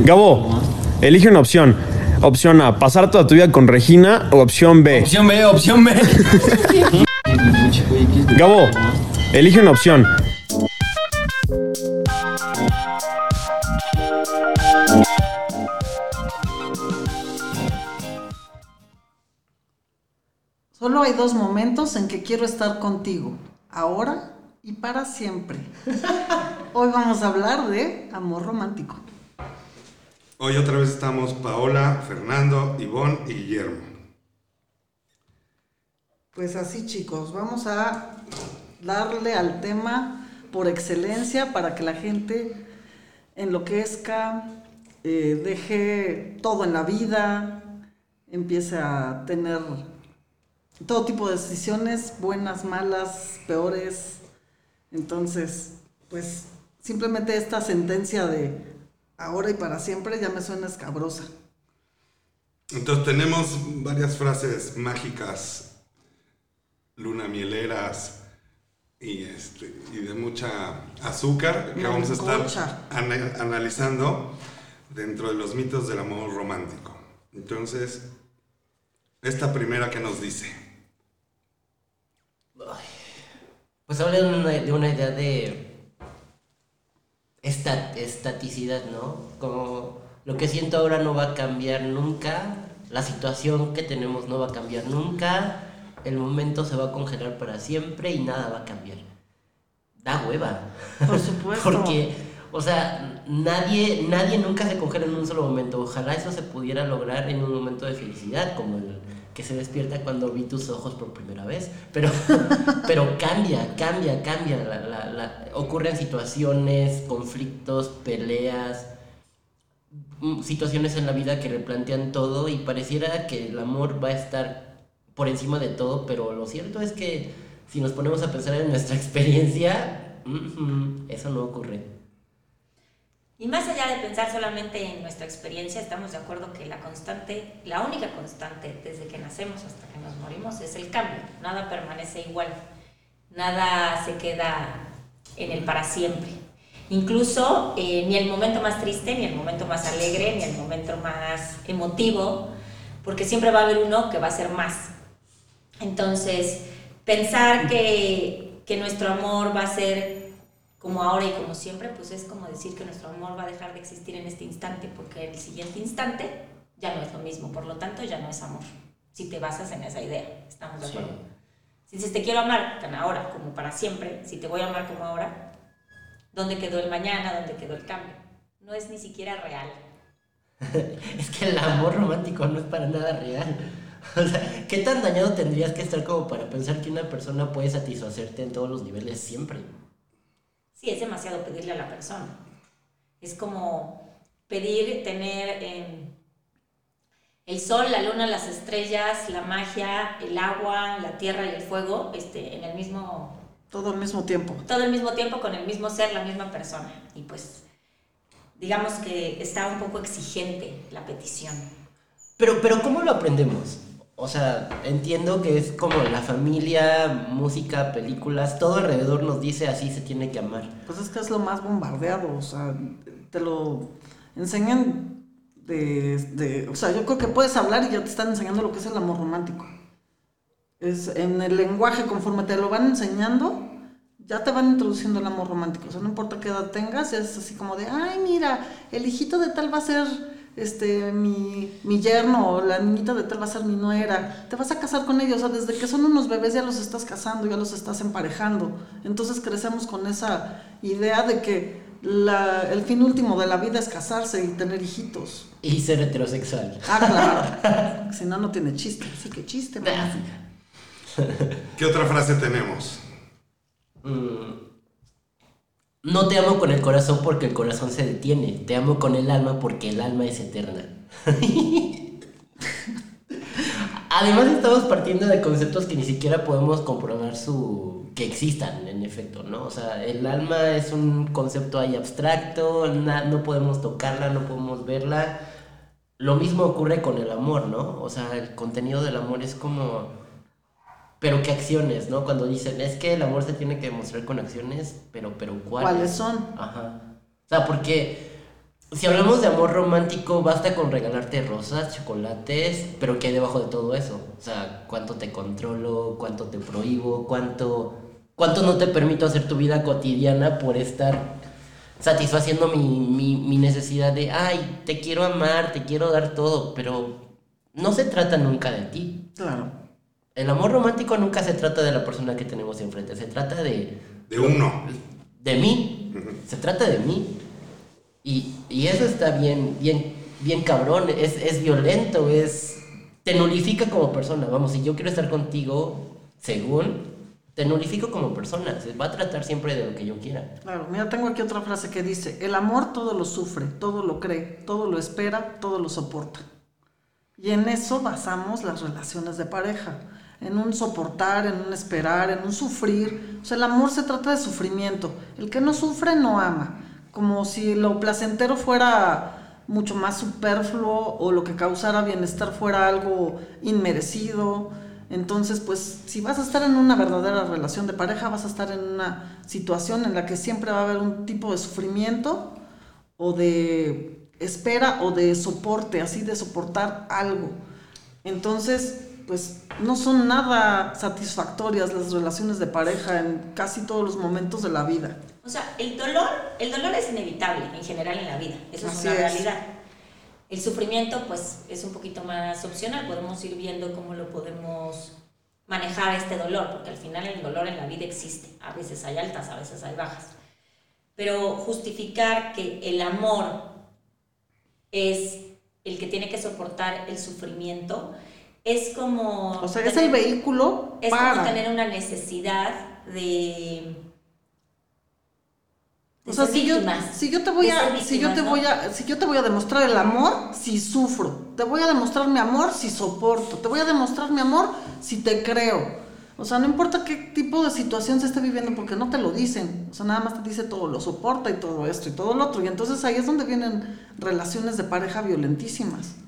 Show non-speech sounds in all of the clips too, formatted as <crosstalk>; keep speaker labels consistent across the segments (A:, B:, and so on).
A: Gabo, elige una opción. Opción A, pasar toda tu vida con Regina o opción B.
B: Opción B, opción B. <laughs>
A: Gabo, elige una opción.
C: Solo hay dos momentos en que quiero estar contigo, ahora y para siempre. <laughs> Hoy vamos a hablar de amor romántico.
D: Hoy otra vez estamos Paola, Fernando, Ivonne y Guillermo.
C: Pues así chicos, vamos a darle al tema por excelencia para que la gente enloquezca, eh, deje todo en la vida, empiece a tener todo tipo de decisiones, buenas, malas, peores. Entonces, pues simplemente esta sentencia de ahora y para siempre ya me suena escabrosa.
D: Entonces tenemos varias frases mágicas, luna mieleras y, este, y de mucha azúcar que vamos a estar ana- analizando dentro de los mitos del amor romántico. Entonces, esta primera que nos dice.
B: Pues habla de una, de una idea de esta, estaticidad, ¿no? Como lo que siento ahora no va a cambiar nunca, la situación que tenemos no va a cambiar nunca, el momento se va a congelar para siempre y nada va a cambiar. Da hueva.
C: Por supuesto. <laughs>
B: Porque, o sea, nadie, nadie nunca se congela en un solo momento. Ojalá eso se pudiera lograr en un momento de felicidad, como el que se despierta cuando vi tus ojos por primera vez. Pero, <laughs> pero cambia, cambia, cambia. La, la- la- ocurren situaciones, conflictos, peleas, mm, situaciones en la vida que replantean todo y pareciera que el amor va a estar por encima de todo, pero lo cierto es que si nos ponemos a pensar en nuestra <laughs> experiencia, mm, eso no ocurre.
E: Y más allá de pensar solamente en nuestra experiencia, estamos de acuerdo que la constante, la única constante desde que nacemos hasta que nos morimos es el cambio. Nada permanece igual. Nada se queda en el para siempre. Incluso eh, ni el momento más triste, ni el momento más alegre, ni el momento más emotivo, porque siempre va a haber uno que va a ser más. Entonces, pensar que, que nuestro amor va a ser como ahora y como siempre, pues es como decir que nuestro amor va a dejar de existir en este instante, porque el siguiente instante ya no es lo mismo, por lo tanto ya no es amor, si te basas en esa idea, ¿estamos de
B: Sí.
E: acuerdo? Si dices, te quiero amar tan ahora como para siempre, si te voy a amar como ahora, ¿dónde quedó el mañana? ¿Dónde quedó el cambio? No es ni siquiera real. <laughs>
B: Es que el amor romántico no es para nada real. <laughs> O sea, ¿qué tan dañado tendrías que estar como para pensar que una persona puede satisfacerte en todos los niveles siempre?
E: Sí, es demasiado pedirle a la persona. Es como pedir tener eh, el sol, la luna, las estrellas, la magia, el agua, la tierra y el fuego este, en el mismo,
C: Todo al mismo tiempo.
E: todo el mismo tiempo con el mismo ser, la misma persona. Y pues, digamos que está un poco exigente la petición.
B: Pero, pero ¿cómo lo aprendemos? O sea, entiendo que es como la familia, música, películas, todo alrededor nos dice así se tiene que amar.
C: Pues es que es lo más bombardeado, o sea, te lo enseñan de, de- o sea, yo creo que puedes hablar y ya te están enseñando lo que es el amor romántico. Es en el lenguaje, conforme te lo van enseñando, ya te van introduciendo el amor romántico. O sea, no importa qué edad tengas, es así como de, ay, mira, el hijito de tal va a ser este mi, mi yerno, o la niñita de tal va a ser mi nuera. Te vas a casar con ellos, o sea, desde que son unos bebés ya los estás casando, ya los estás emparejando. Entonces crecemos con esa idea de que la- el fin último de la vida es casarse y tener hijitos.
B: Y ser heterosexual.
C: Ah, claro. <laughs> si no, no tiene chiste. Así que chiste.
D: ¿Qué otra frase tenemos?
B: Mm. No te amo con el corazón porque el corazón se detiene. Te amo con el alma porque el alma es eterna. <laughs> Además estamos partiendo de conceptos que ni siquiera podemos comprobar su que existan en efecto, ¿no? O sea, el alma es un concepto ahí abstracto, no podemos tocarla, no podemos verla. Lo mismo ocurre con el amor, ¿no? O sea, el contenido del amor es como pero qué acciones, ¿no? Cuando dicen, es que el amor se tiene que demostrar con acciones, pero pero ¿cuáles?
C: ¿Cuáles son?
B: Ajá. O sea, porque Si hablamos de amor romántico, basta con regalarte rosas, chocolates, pero ¿qué hay debajo de todo eso? O sea, ¿cuánto te controlo? ¿Cuánto te prohíbo? ¿Cuánto, cuánto no te permito hacer tu vida cotidiana por estar satisfaciendo mi, mi, mi necesidad de, ay, te quiero amar, te quiero dar todo, pero no se trata nunca de ti.
C: Claro.
B: El amor romántico nunca se trata de la persona que tenemos enfrente, se trata de,
D: De uno.
B: de mí. Se trata de mí. Y, y eso está bien, bien, bien cabrón, es, es violento, es. Te nulifica como persona. Vamos, si yo quiero estar contigo, según, te nulifico como persona. Se va a tratar siempre de lo que yo quiera.
C: Claro, mira, tengo aquí otra frase que dice, el amor todo lo sufre, todo lo cree, todo lo espera, todo lo soporta. Y en eso basamos las relaciones de pareja, en un soportar, en un esperar, en un sufrir. O sea, el amor se trata de sufrimiento. El que no sufre no ama. Como si lo placentero fuera mucho más superfluo o lo que causara bienestar fuera algo inmerecido. Entonces, pues, si vas a estar en una verdadera relación de pareja, vas a estar en una situación en la que siempre va a haber un tipo de sufrimiento o de espera o de soporte, así de soportar algo. Entonces, pues, no son nada satisfactorias las relaciones de pareja en casi todos los momentos de la vida.
E: O sea, el dolor, el dolor es inevitable en general en la vida, eso
C: Así
E: es una
C: es.
E: realidad. El sufrimiento, pues, es un poquito más opcional, podemos ir viendo cómo lo podemos manejar este dolor, porque al final el dolor en la vida existe, a veces hay altas, a veces hay bajas. Pero justificar que el amor es el que tiene que soportar el sufrimiento, es como...
C: O sea, es el vehículo
E: Es como tener una necesidad de... de
C: O sea, si yo,
E: víctimas.
C: si yo te voy a, si yo te voy a, si yo te voy a demostrar el amor, si sufro. Te voy a demostrar mi amor si soporto. Te voy a demostrar mi amor si te creo. O sea, no importa qué tipo de situación se esté viviendo, porque no te lo dicen. O sea, nada más te dice todo, lo soporta y todo esto y todo lo otro. Y entonces ahí es donde vienen relaciones de pareja violentísimas.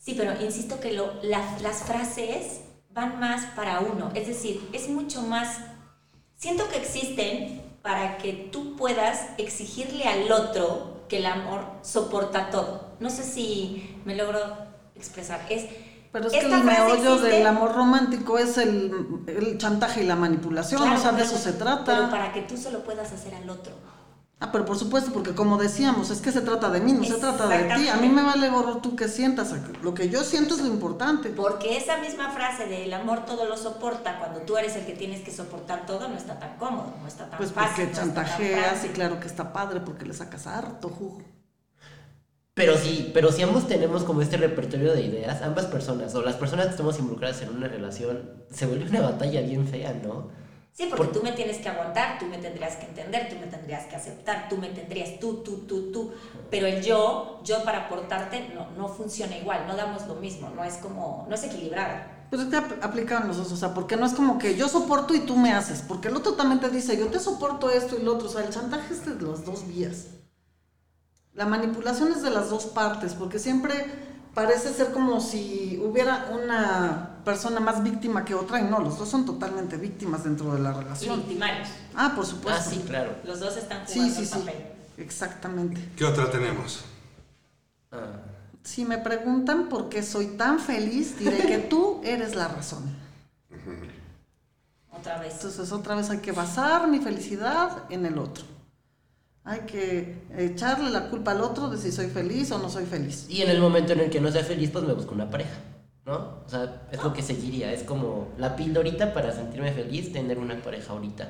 E: Sí, pero insisto que lo, la- las frases van más para uno. Es decir, es mucho más... Siento que existen para que tú puedas exigirle al otro que el amor soporta todo. No sé si me logro expresar. Es,
C: Pero es que el meollo
E: existe-
C: del amor romántico es el, el chantaje y la manipulación.
E: Claro,
C: o sea, de eso se trata.
E: Pero para que tú se lo puedas hacer al otro.
C: Ah, pero por supuesto, porque como decíamos, es que se trata de mí, no se trata de ti. A mí me vale gorro tú que sientas. Lo que yo siento es lo importante.
E: Porque esa misma frase de el amor todo lo soporta, cuando tú eres el que tienes que soportar todo, no está tan cómodo, no está tan
C: Pues
E: fácil.
C: porque
E: no está tan
C: chantajeas y claro que está padre porque le sacas harto jugo.
B: Pero sí, pero si ambos tenemos como este repertorio de ideas, ambas personas, o las personas que estamos involucradas en una relación, se vuelve una batalla bien fea, ¿no?
E: Sí, porque
B: Por-
E: tú me tienes que aguantar, tú me tendrías que entender, tú me tendrías que aceptar, tú me tendrías tú, tú, tú, tú. Pero el yo, yo para aportarte, no, no funciona igual, no damos lo mismo, no es como, no es equilibrada.
C: Pero que ap- aplican los dos, o sea, porque no es como que yo soporto y tú me haces, porque el otro también te dice, yo te soporto esto y lo otro, o sea, el chantaje es de las dos vías. La manipulación es de las dos partes, porque siempre parece ser como si hubiera una persona más víctima que otra y no, los dos son totalmente víctimas dentro de la
E: Y
C: relación.
E: victimarios.
C: Ah, por supuesto.
B: Ah, sí, claro.
E: Los dos están
C: Sí,
E: jugando
C: sí, sí.
E: papel.
C: Exactamente.
D: ¿Qué otra tenemos?
B: Ah.
C: Si me preguntan por qué soy tan feliz, diré que <laughs> tú eres la razón.
E: Otra vez.
C: Entonces otra vez hay que basar mi felicidad en el otro. Hay que echarle la culpa al otro de si soy feliz o no soy feliz.
B: Y en el momento en el que no sea feliz, pues me busco una pareja, ¿no? O sea, es lo que seguiría, es como la pildorita para sentirme feliz, tener una pareja ahorita.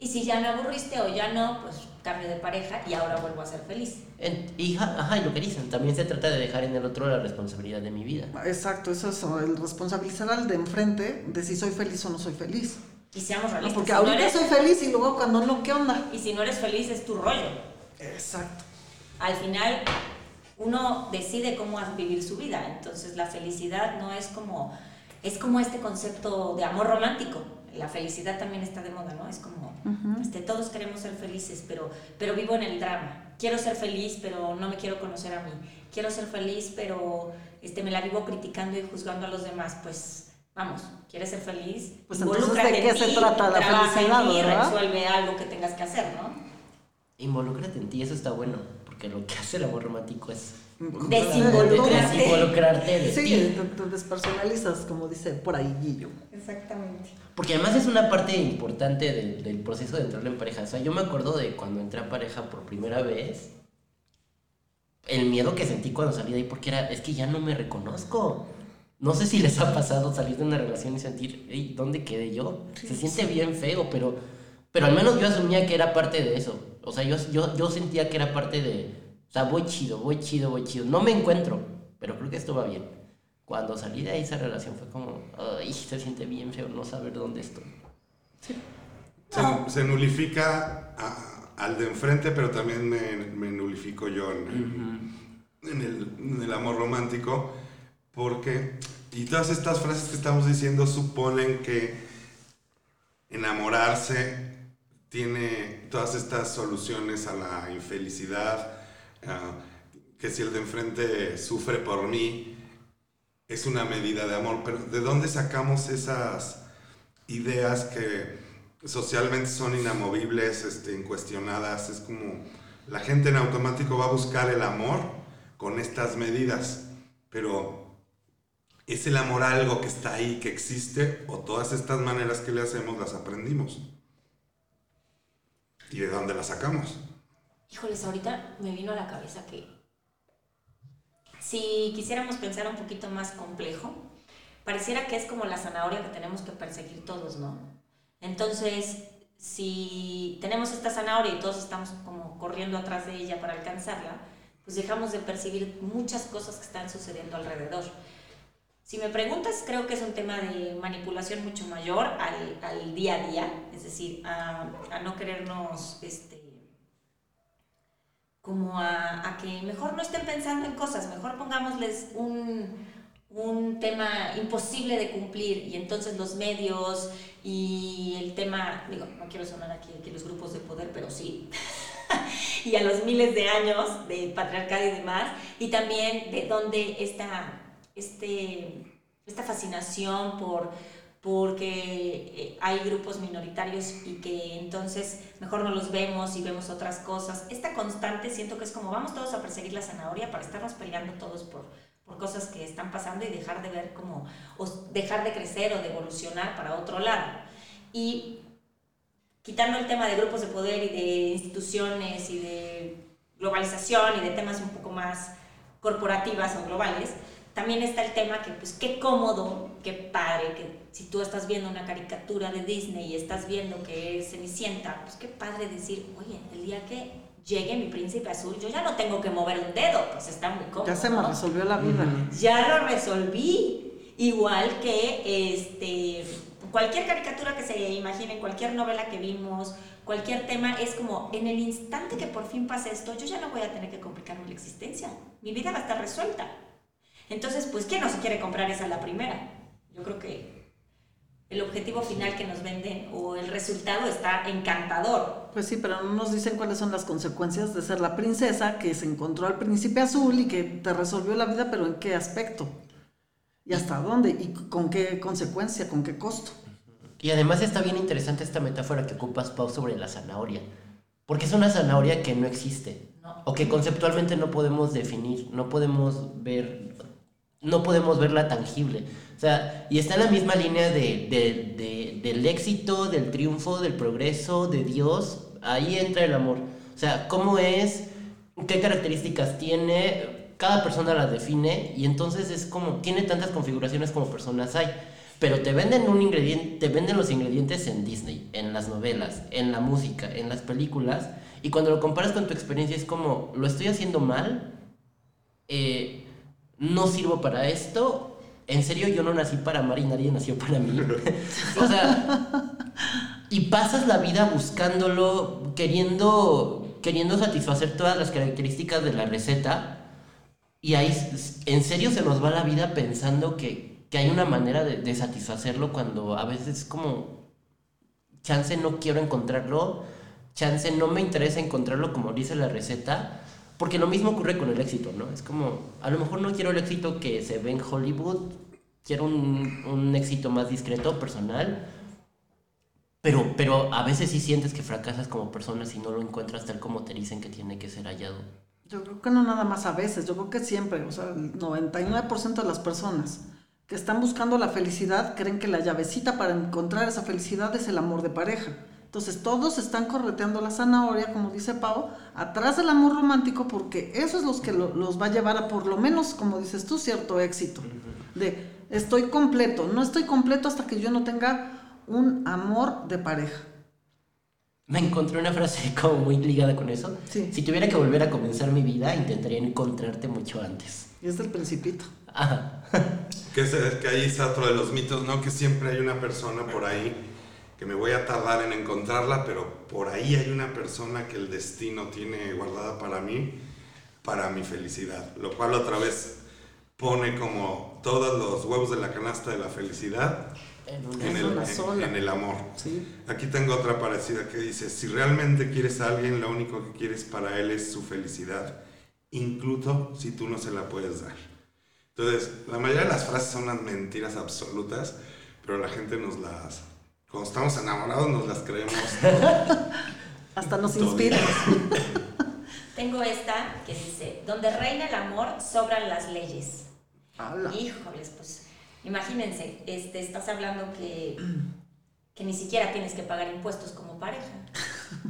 E: Y si ya me aburriste o ya no, pues cambio de pareja y ahora vuelvo a ser feliz.
B: En- y, ja- ajá, y lo que dicen, también se trata de dejar en el otro la responsabilidad de mi vida.
C: Exacto, eso es el responsabilizar al de enfrente de si soy feliz o no soy feliz.
E: Y seamos
C: No,
E: realistas.
C: porque
E: si no eres-
C: soy feliz y luego cuando no, ¿qué onda?
E: Y si no eres feliz es tu rollo.
C: Exacto.
E: Al final uno decide cómo vivir su vida, entonces la felicidad no es como es como este concepto de amor romántico. La felicidad también está de moda, ¿no? Es como este, todos queremos ser felices, pero pero vivo en el drama. Quiero ser feliz, pero no me quiero conocer a mí. Quiero ser feliz, pero este me la vivo criticando y juzgando a los demás, pues Vamos, ¿quieres ser feliz?
C: Pues entonces,
E: Involúcrate
C: ¿de
E: en
C: qué se
E: ti,
C: trata la felicidad,
E: en ti, resuelve algo que tengas que hacer, ¿no?
B: Involúcrate en ti, eso está bueno. Porque lo que hace el amor romántico es
E: Desinvolucrarte.
B: desinvolucrarte de
C: Sí,
B: ti.
C: te despersonalizas, como dice por ahí Guillo.
E: Exactamente.
B: Porque además es una parte importante del, del proceso de entrar en pareja. O sea, yo me acuerdo de cuando entré a pareja por primera vez, el miedo que sentí cuando salí de ahí, porque era, es que ya no me reconozco. No sé si les ha pasado salir de una relación y sentir, "Ey, ¿dónde quedé yo? Se siente bien feo, pero, pero al menos yo asumía que era parte de eso. O sea, yo, yo, yo sentía que era parte de, o sea, voy chido, voy chido, voy chido. No me encuentro, pero creo que esto va bien. Cuando salí de ahí esa relación fue como, ay, se siente bien feo no saber dónde estoy.
D: Se, se nulifica a- al de enfrente, pero también me, me nulifico yo en, en el, en el amor romántico, porque, y todas estas frases que estamos diciendo suponen que enamorarse tiene todas estas soluciones a la infelicidad, ah, que si el de enfrente sufre por mí, es una medida de amor, pero ¿de dónde sacamos esas ideas que socialmente son inamovibles, este, incuestionadas? Es como la gente en automático va a buscar el amor con estas medidas, pero ¿es el amor algo que está ahí, que existe, o todas estas maneras que le hacemos las aprendimos? ¿Y de dónde las sacamos?
E: Híjoles, ahorita me vino a la cabeza que si quisiéramos pensar un poquito más complejo, pareciera que es como la zanahoria que tenemos que perseguir todos, ¿no? Entonces, si tenemos esta zanahoria y todos estamos como corriendo atrás de ella para alcanzarla, pues dejamos de percibir muchas cosas que están sucediendo alrededor. Si me preguntas, creo que es un tema de manipulación mucho mayor al, al día a día, es decir, a, a no querernos, este, como a, a que mejor no estén pensando en cosas, mejor pongámosles un, un tema imposible de cumplir y entonces los medios y el tema, digo, no quiero sonar aquí que los grupos de poder, pero sí, <laughs> y a los miles de años de patriarcado y demás, y también de dónde esta, este, esta fascinación por porque eh, hay grupos minoritarios y que entonces mejor no los vemos y vemos otras cosas. Esta constante siento que es como vamos todos a perseguir la zanahoria para estarnos peleando todos por, por cosas que están pasando y dejar de ver como, o dejar de crecer o de evolucionar para otro lado. Y quitando el tema de grupos de poder y de instituciones y de globalización y de temas un poco más corporativas o globales, también está el tema que, pues, qué cómodo, qué padre, que si tú estás viendo una caricatura de Disney y estás viendo que es Cenicienta, pues qué padre decir, oye, el día que llegue mi príncipe azul, yo ya no tengo que mover un dedo, pues está muy cómodo.
C: Ya se me resolvió la vida.
E: ya lo resolví. Igual que este, cualquier caricatura que se imaginen, cualquier novela que vimos, cualquier tema, es como en el instante que por fin pase esto, yo ya no voy a tener que complicarme la existencia. Mi vida va a estar resuelta. Entonces, pues, ¿quién no se quiere comprar esa la primera? Yo creo que el objetivo final que nos venden o el resultado está encantador.
C: Pues sí, pero no nos dicen cuáles son las consecuencias de ser la princesa que se encontró al príncipe azul y que te resolvió la vida, pero en qué aspecto. ¿Y hasta dónde? ¿Y con qué consecuencia? ¿Con qué costo?
B: Y además está bien interesante esta metáfora que ocupas, Pau, sobre la zanahoria. Porque es una zanahoria que no existe.
E: No.
B: O que conceptualmente no podemos definir, no podemos ver, no podemos verla tangible. O sea, y está en la misma línea de, de- de- del éxito, del triunfo, del progreso, de Dios. Ahí entra el amor. O sea, cómo es, qué características tiene, cada persona las define y entonces es como, tiene tantas configuraciones como personas hay. Pero te venden un ingrediente, te venden los ingredientes en Disney, en las novelas, en la música, en las películas, y cuando lo comparas con tu experiencia es como, lo estoy haciendo mal, Eh, no sirvo para esto, en serio yo no nací para amar y nadie nació para mí. <laughs> o sea, y pasas la vida buscándolo, queriendo, queriendo satisfacer todas las características de la receta, y ahí en serio se nos va la vida pensando que, que hay una manera de satisfacerlo cuando a veces es como, chance no quiero encontrarlo, chance no me interesa encontrarlo como dice la receta, porque lo mismo ocurre con el éxito, ¿no? Es como, a lo mejor no quiero el éxito que se ve en Hollywood, quiero un, un éxito más discreto, personal, pero, pero a veces sí sientes que fracasas como persona si no lo encuentras tal como te dicen que tiene que ser hallado.
C: Yo creo que no nada más a veces, yo creo que siempre, o sea, el 99% de las personas que están buscando la felicidad creen que la llavecita para encontrar esa felicidad es el amor de pareja. Entonces todos están correteando la zanahoria, como dice Pau, atrás del amor romántico porque eso es lo que los va a llevar a por lo menos, como dices tú, cierto éxito. De estoy completo, no estoy completo hasta que yo no tenga un amor de pareja
B: me encontré una frase <laughs> como muy ligada con eso. Si tuviera que volver a comenzar mi vida, intentaría encontrarte mucho antes.
C: Y es el principito.
B: Ajá. <laughs>
D: que, es, que ahí está otro de los mitos, ¿no? Que siempre hay una persona por ahí que me voy a tardar en encontrarla, pero por ahí hay una persona que el destino tiene guardada para mí, para mi felicidad. Lo cual otra vez pone como todos los huevos de la canasta de la felicidad en, el, en, el, amor. Aquí tengo otra parecida que dice, si realmente quieres a alguien, lo único que quieres para él es su felicidad, incluso si tú no se la puedes dar. Entonces, la mayoría de las frases son unas mentiras absolutas, pero la gente nos las, cuando estamos enamorados, nos las creemos. <laughs>
C: Hasta nos inspira. <laughs>
E: Tengo esta que dice, donde reina el amor, sobran las leyes. Híjoles, pues Imagínense, este, estás hablando que, que ni siquiera tienes que pagar impuestos como pareja.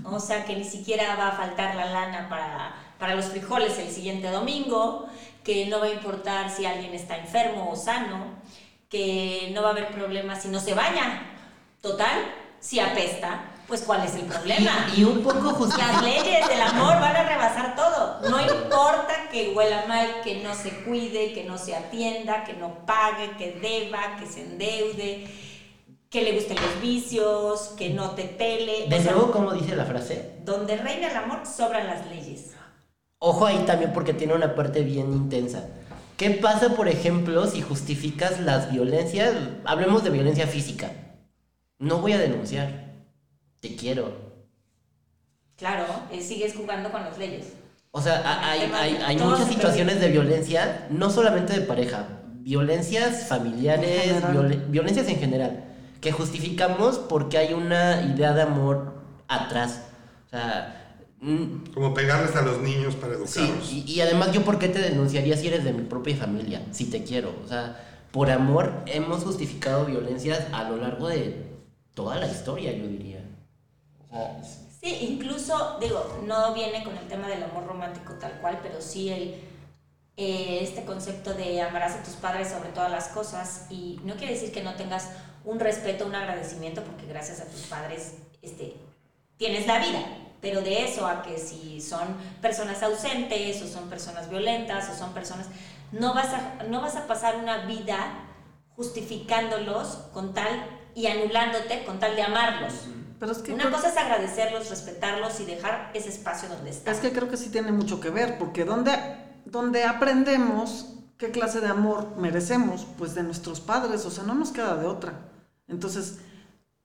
E: O sea, que ni siquiera va a faltar la lana para, para los frijoles el siguiente domingo, que no va a importar si alguien está enfermo o sano, que no va a haber problema si no se baña. Total, si apesta, pues ¿cuál es el problema?
B: Y, un poco justo.
E: Las leyes del amor van a rebasar todo. No importa que huela mal, que no se cuide, que no se atienda, que no pague, que deba, que se endeude, que le gusten los vicios, que no te pele.
B: ¿De nuevo cómo dice la frase?
E: Donde reina el amor, sobran las leyes.
B: Ojo ahí también porque tiene una parte bien intensa. ¿Qué pasa, por ejemplo, si justificas las violencias? Hablemos de violencia física. No voy a denunciar te quiero.
E: Claro, eh, sigues jugando con las leyes.
B: O sea, hay, hay, muchas situaciones de violencia, no solamente de pareja, violencias familiares, violencias en general, que justificamos porque hay una idea de amor atrás. O sea,
D: como pegarles a los niños para educarlos.
B: Sí, y, y, además yo por qué te denunciaría si eres de mi propia familia, si te quiero. O sea, por amor hemos justificado violencias a lo largo de toda la historia, yo diría.
E: Sí, incluso, digo, no viene con el tema del amor romántico tal cual, pero sí el, eh, este concepto de amarás a tus padres sobre todas las cosas y no quiere decir que no tengas un respeto, un agradecimiento, porque gracias a tus padres este, tienes la vida, pero de eso a que si son personas ausentes o son personas violentas o son personas, no vas a, no vas a pasar una vida justificándolos con tal y anulándote con tal de amarlos. Pero es que Una cosa es agradecerlos, respetarlos y dejar ese espacio donde están.
C: Es que creo que sí tiene mucho que ver, porque donde, donde aprendemos qué clase de amor merecemos, pues de nuestros padres, o sea, no nos queda de otra. Entonces,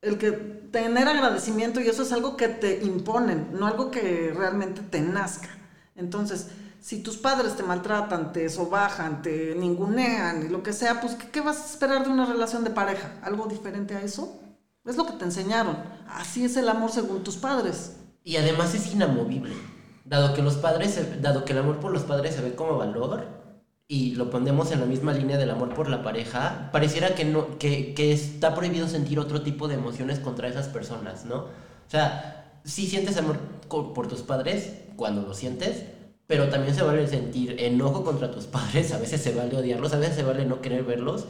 C: el que tener agradecimiento, y eso es algo que te imponen, no algo que realmente te nazca. Entonces, si tus padres te maltratan, te sobajan, te ningunean y lo que sea, pues ¿qué, ¿qué, vas a esperar de una relación de pareja? ¿Algo diferente a eso? Es lo que te enseñaron. Así es el amor según tus padres.
B: Y además es inamovible. Dado que los padres, dado que el amor por los padres se ve como valor y lo ponemos en la misma línea del amor por la pareja, pareciera que no, que, que está prohibido sentir otro tipo de emociones contra esas personas, ¿no? O sea, sí sientes amor por tus padres cuando lo sientes, pero también se vale sentir enojo contra tus padres, a veces se vale odiarlos, a veces se vale no querer verlos,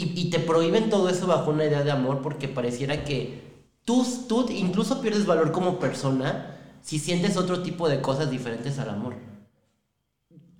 B: y, te prohíben todo eso bajo una idea de amor porque pareciera que tú, tú incluso pierdes valor como persona si sientes otro tipo de cosas diferentes al amor.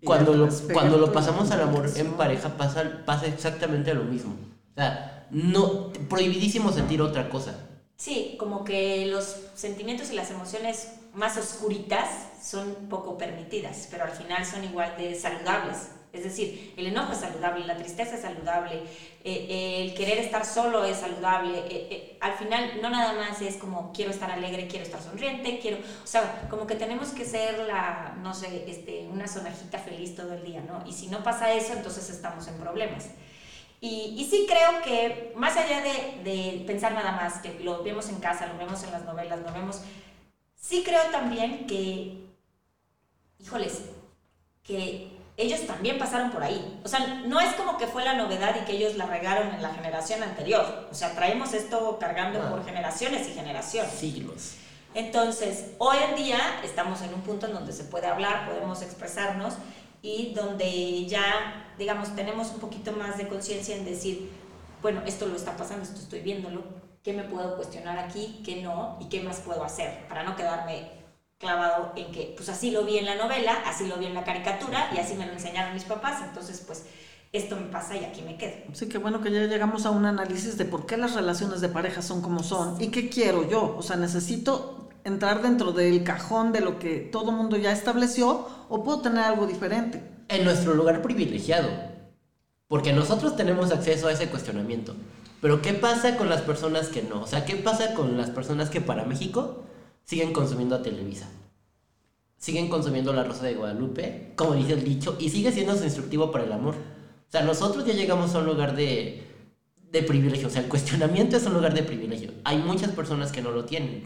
B: Cuando lo, cuando lo pasamos al amor en pareja pasa, pasa exactamente lo mismo. O sea, no, prohibidísimo sentir otra cosa.
E: Sí, como que los sentimientos y las emociones más oscuritas son poco permitidas, pero al final son igual de saludables. Es decir, el enojo es saludable, la tristeza es saludable, eh, eh, el querer estar solo es saludable. Eh, al final, no nada más es como quiero estar alegre, quiero estar sonriente, quiero. O sea, como que tenemos que ser la, no sé, este, una sonajita feliz todo el día, ¿no? Y si no pasa eso, entonces estamos en problemas. Y, y sí creo que, más allá de, de pensar nada más, que lo vemos en casa, lo vemos en las novelas, lo vemos. Sí creo también que, híjoles, que ellos también pasaron por ahí. O sea, no es como que fue la novedad y que ellos la regaron en la generación anterior. O sea, traemos esto cargando
B: Ah.
E: por generaciones y generaciones.
B: Siglos.
E: Entonces, hoy en día estamos en un punto en donde se puede hablar, podemos expresarnos y donde ya, digamos, tenemos un poquito más de conciencia en decir, bueno, esto lo está pasando, esto estoy viéndolo, ¿qué me puedo cuestionar aquí, qué no y qué más puedo hacer para no quedarme clavado en que, pues así lo vi en la novela, así lo vi en la caricatura y así me lo enseñaron mis papás, entonces pues esto me pasa y aquí me quedo.
C: Sí, que bueno que ya llegamos a un análisis de por qué las relaciones de pareja son como son y qué quiero yo. O sea, necesito entrar dentro del cajón de lo que todo mundo ya estableció o puedo tener algo diferente.
B: En nuestro lugar privilegiado. Porque nosotros tenemos acceso a ese cuestionamiento. Pero ¿qué pasa con las personas que no? O sea, ¿qué pasa con las personas que para México siguen consumiendo a Televisa? Siguen consumiendo La Rosa de Guadalupe, como dice el dicho, y sigue siendo su instructivo para el amor. O sea, nosotros ya llegamos a un lugar de, de privilegio. O sea, el cuestionamiento es un lugar de privilegio. Hay muchas personas que no lo tienen.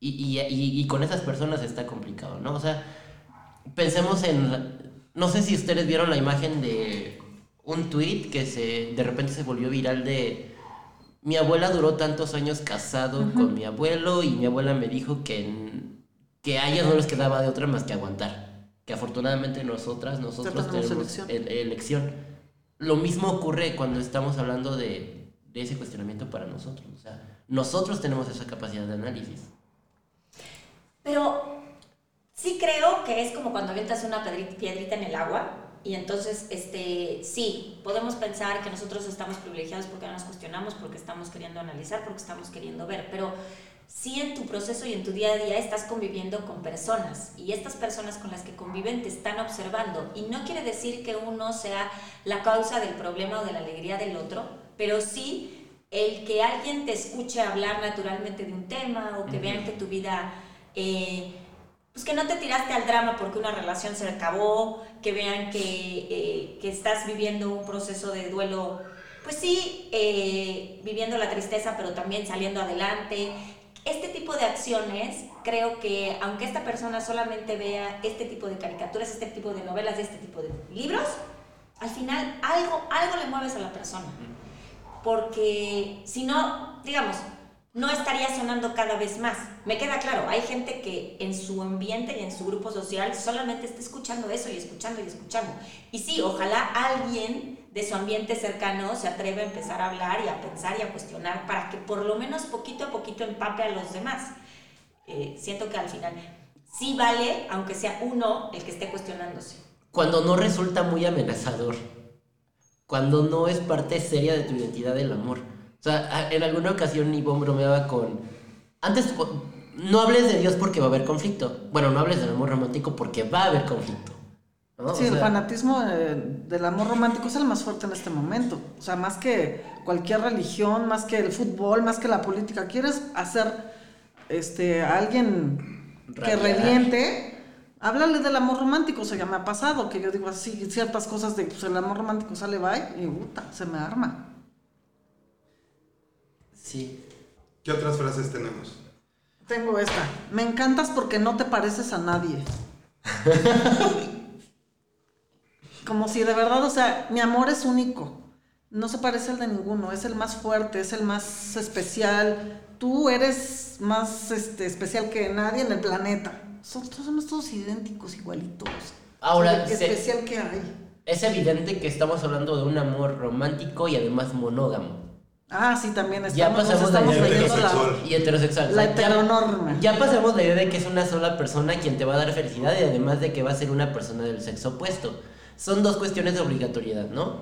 B: Y, y, y, y con esas personas está complicado, ¿no? O sea, pensemos en... no sé si ustedes vieron la imagen de un tweet que se de repente se volvió viral de mi abuela duró tantos años casado con mi abuelo y mi abuela me dijo que, que a ella no les quedaba de otra más que aguantar. Que afortunadamente nosotras, nosotros
C: tenemos
B: tenemos
C: elección.
B: el- elección. Lo mismo ocurre cuando estamos hablando de, de ese cuestionamiento para nosotros. O sea, nosotros tenemos esa capacidad de análisis.
E: Pero sí creo que es como cuando avientas una piedrita en el agua y entonces, este, sí, podemos pensar que nosotros estamos privilegiados porque no nos cuestionamos, porque estamos queriendo analizar, porque estamos queriendo ver, pero sí en tu proceso y en tu día a día estás conviviendo con personas y estas personas con las que conviven te están observando. Y no quiere decir que uno sea la causa del problema o de la alegría del otro, pero sí el que alguien te escuche hablar naturalmente de un tema o que vean que tu vida eh, pues que no te tiraste al drama porque una relación se acabó, que vean que, eh, que estás viviendo un proceso de duelo, pues sí, eh, viviendo la tristeza, pero también saliendo adelante. Este tipo de acciones, creo que aunque esta persona solamente vea este tipo de caricaturas, este tipo de novelas, este tipo de libros, al final algo, algo le mueves a la persona. Porque si no, digamos, no estaría sonando cada vez más. Me queda claro, hay gente que en su ambiente y en su grupo social solamente está escuchando eso y escuchando y escuchando. Y sí, ojalá alguien de su ambiente cercano se atreve a empezar a hablar y a pensar y a cuestionar para que por lo menos poquito a poquito empape a los demás. Eh, siento que al final sí vale, aunque sea uno el que esté cuestionándose.
B: Cuando no resulta muy amenazador. Cuando no es parte seria de tu identidad del amor. O sea, en alguna ocasión Ivonne bromeaba con... Antes, no hables de Dios porque va a haber conflicto. Bueno, no hables del amor romántico porque va a haber conflicto. ¿no?
C: Sí,
B: O
C: el fanatismo eh, del amor romántico es el más fuerte en este momento. O sea, más que cualquier religión, más que el fútbol, más que la política. ¿Quieres hacer este, a alguien que reviente? Háblale del amor romántico. O sea, ya me ha pasado que yo digo así ciertas cosas de pues, el amor romántico sale bye y puta, se me arma.
B: Sí.
D: ¿Qué otras frases tenemos?
C: Tengo esta. Me encantas porque no te pareces a nadie. <laughs> Como si de verdad, o sea, mi amor es único. No se parece al de ninguno. Es el más fuerte, es el más especial. Tú eres más este, especial que nadie en el planeta. Son- Somos todos idénticos, igualitos.
B: Ahora,
C: ¿Qué
B: se-
C: especial que hay?
B: Es evidente que estamos hablando de un amor romántico y además monógamo.
C: Ah, sí, también estamos,
B: Ya pasamos de
C: estamos
B: la
D: heterosexual.
B: Y heterosexual.
C: la
B: ya-
C: heteronorma.
B: Ya pasamos la idea de que es una sola persona quien te va a dar felicidad y además de que va a ser una persona del sexo opuesto. Son dos cuestiones de obligatoriedad, ¿no?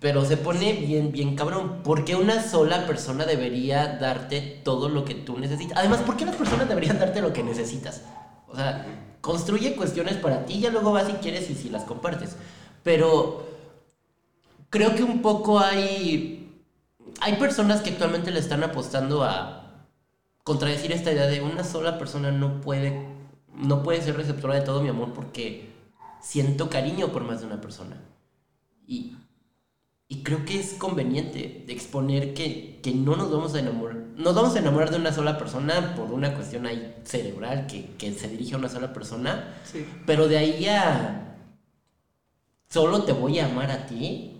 B: Pero se pone bien, bien cabrón. ¿Por qué una sola persona debería darte todo lo que tú necesitas? Además, ¿por qué las personas deberían darte lo que necesitas? O sea, construye cuestiones para ti y ya luego vas si quieres y si las compartes. Pero creo que un poco hay... Hay personas que actualmente le están apostando a contradecir esta idea de una sola persona no puede no puede ser receptora de todo mi amor porque siento cariño por más de una persona. Y, y creo que es conveniente exponer que, que no nos vamos a enamorar. Nos vamos a enamorar de una sola persona por una cuestión ahí cerebral que, que se dirige a una sola persona.
C: Sí.
B: Pero de ahí a, solo te voy a amar a ti,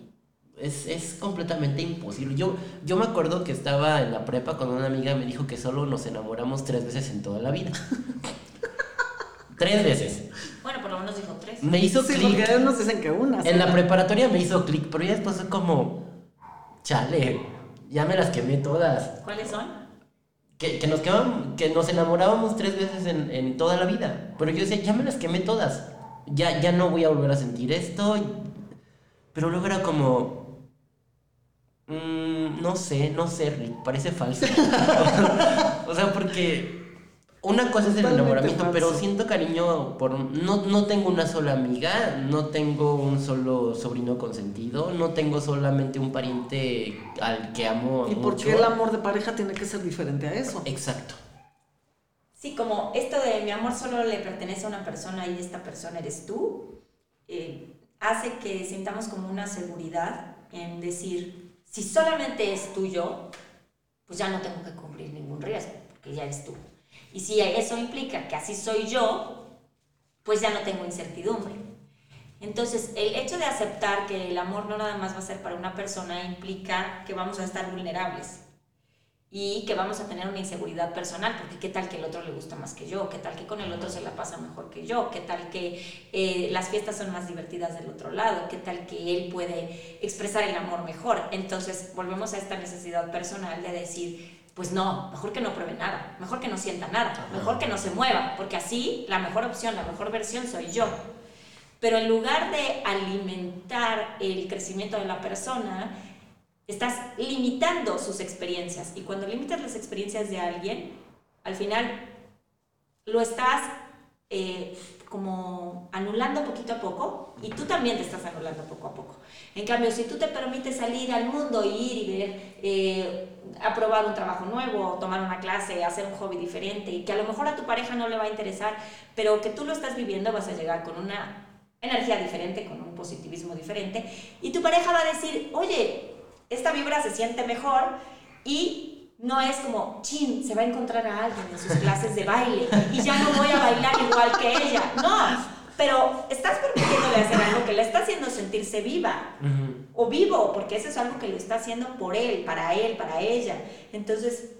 B: es, es completamente imposible. Yo, yo me acuerdo que estaba en la prepa con una amiga me dijo que solo nos enamoramos tres veces en toda la vida. <laughs> tres veces.
E: Bueno, por lo menos dijo tres.
B: Me hizo
C: Sí,
B: clic.
C: porque dicen que una.
B: En la preparatoria me hizo clic, pero ya después fue como, chale, ya me las quemé todas.
E: ¿Cuáles son?
B: Que, que nos quedaban, que nos enamorábamos tres veces en, en toda la vida. Pero yo decía, ya me las quemé todas. Ya, ya no voy a volver a sentir esto. Pero luego era como. Mm, no sé, no sé, Rick, parece falso. <laughs> o sea, porque una cosa es el
C: Totalmente
B: enamoramiento,
C: falso.
B: pero siento cariño por. No, no tengo una sola amiga, no tengo un solo sobrino consentido, no tengo solamente un pariente al que amo.
C: ¿Y por
B: mucho.
C: qué el amor de pareja tiene que ser diferente a eso?
B: Exacto.
E: Sí, como esto de mi amor solo le pertenece a una persona y esta persona eres tú, eh, hace que sintamos como una seguridad en decir, si solamente es tuyo, pues ya no tengo que cubrir ningún riesgo, porque ya eres tú. Y si eso implica que así soy yo, pues ya no tengo incertidumbre. Entonces, el hecho de aceptar que el amor no nada más va a ser para una persona implica que vamos a estar vulnerables y que vamos a tener una inseguridad personal, porque qué tal que el otro le gusta más que yo, qué tal que con el otro se la pasa mejor que yo, qué tal que eh, las fiestas son más divertidas del otro lado, qué tal que él puede expresar el amor mejor. Entonces volvemos a esta necesidad personal de decir, pues no, mejor que no pruebe nada, mejor que no sienta nada, mejor que no se mueva, porque así la mejor opción, la mejor versión soy yo. Pero en lugar de alimentar el crecimiento de la persona, estás limitando sus experiencias. Y cuando limitas las experiencias de alguien, al final lo estás eh, como anulando poquito a poco y tú también te estás anulando poco a poco. En cambio, si tú te permites salir al mundo, ir y ver, eh, aprobar un trabajo nuevo, tomar una clase, hacer un hobby diferente y que a lo mejor a tu pareja no le va a interesar, pero que tú lo estás viviendo, vas a llegar con una energía diferente, con un positivismo diferente y tu pareja va a decir, oye, esta vibra se siente mejor y no es como, chin, se va a encontrar a alguien en sus clases de baile y ya no voy a bailar igual que ella. No, pero estás permitiéndole hacer algo que le está haciendo sentirse viva o vivo, porque eso es algo que lo está haciendo por él, para él, para ella. Entonces,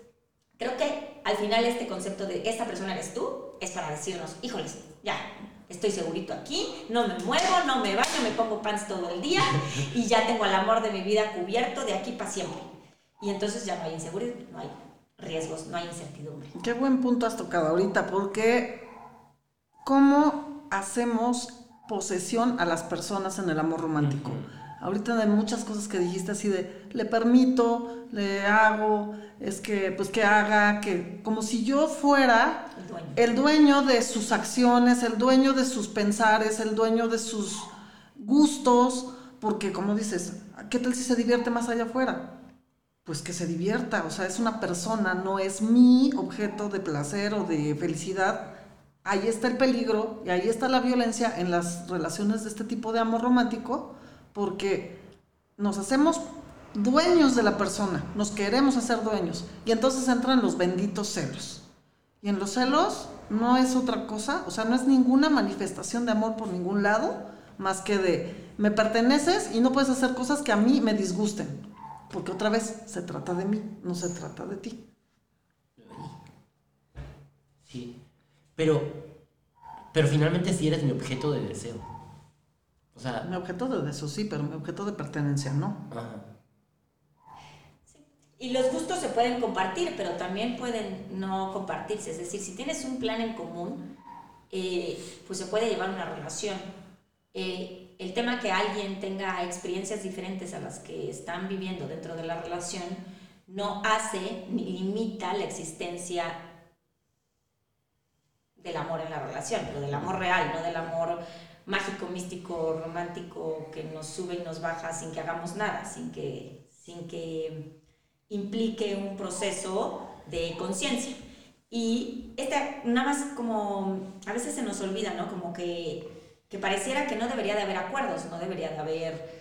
E: creo que al final este concepto de esta persona eres tú es para decirnos, híjoles, ya, estoy segurito aquí, no me muevo, no me baño, me pongo pants todo el día <laughs> y ya tengo el amor de mi vida cubierto de aquí para siempre. Y entonces ya no hay inseguridad, no hay riesgos, no hay incertidumbre.
C: Qué buen punto has tocado ahorita, porque ¿cómo hacemos posesión a las personas en el amor romántico? Ahorita de muchas cosas que dijiste así de, le permito, le hago, es que, pues que haga, que como si yo fuera
E: El dueño.
C: el dueño de sus acciones, el dueño de sus pensares, el dueño de sus gustos, porque como dices, ¿qué tal si se divierte más allá afuera? Pues que se divierta, o sea, es una persona, no es mi objeto de placer o de felicidad. Ahí está el peligro y ahí está la violencia en las relaciones de este tipo de amor romántico, porque nos hacemos dueños de la persona, nos queremos hacer dueños, y entonces entran los benditos celos. Y en los celos no es otra cosa, o sea, no es ninguna manifestación de amor por ningún lado, más que de me perteneces y no puedes hacer cosas que a mí me disgusten, porque otra vez se trata de mí, no se trata de ti.
B: Sí. Pero, pero finalmente sí eres mi objeto de deseo. O sea,
C: Mi objeto de deseo sí, pero mi objeto de pertenencia no.
B: ajá.
E: Y los gustos se pueden compartir, pero también pueden no compartirse. Es decir, si tienes un plan en común, eh, pues se puede llevar una relación. Eh, el tema que alguien tenga experiencias diferentes a las que están viviendo dentro de la relación no hace ni limita la existencia del amor en la relación, pero del amor real, no del amor mágico, místico, romántico que nos sube y nos baja sin que hagamos nada, sin que, sin que implique un proceso de conciencia. Y esta, nada más como, a veces se nos olvida, ¿no? Como que, que pareciera que no debería de haber acuerdos, no debería de haber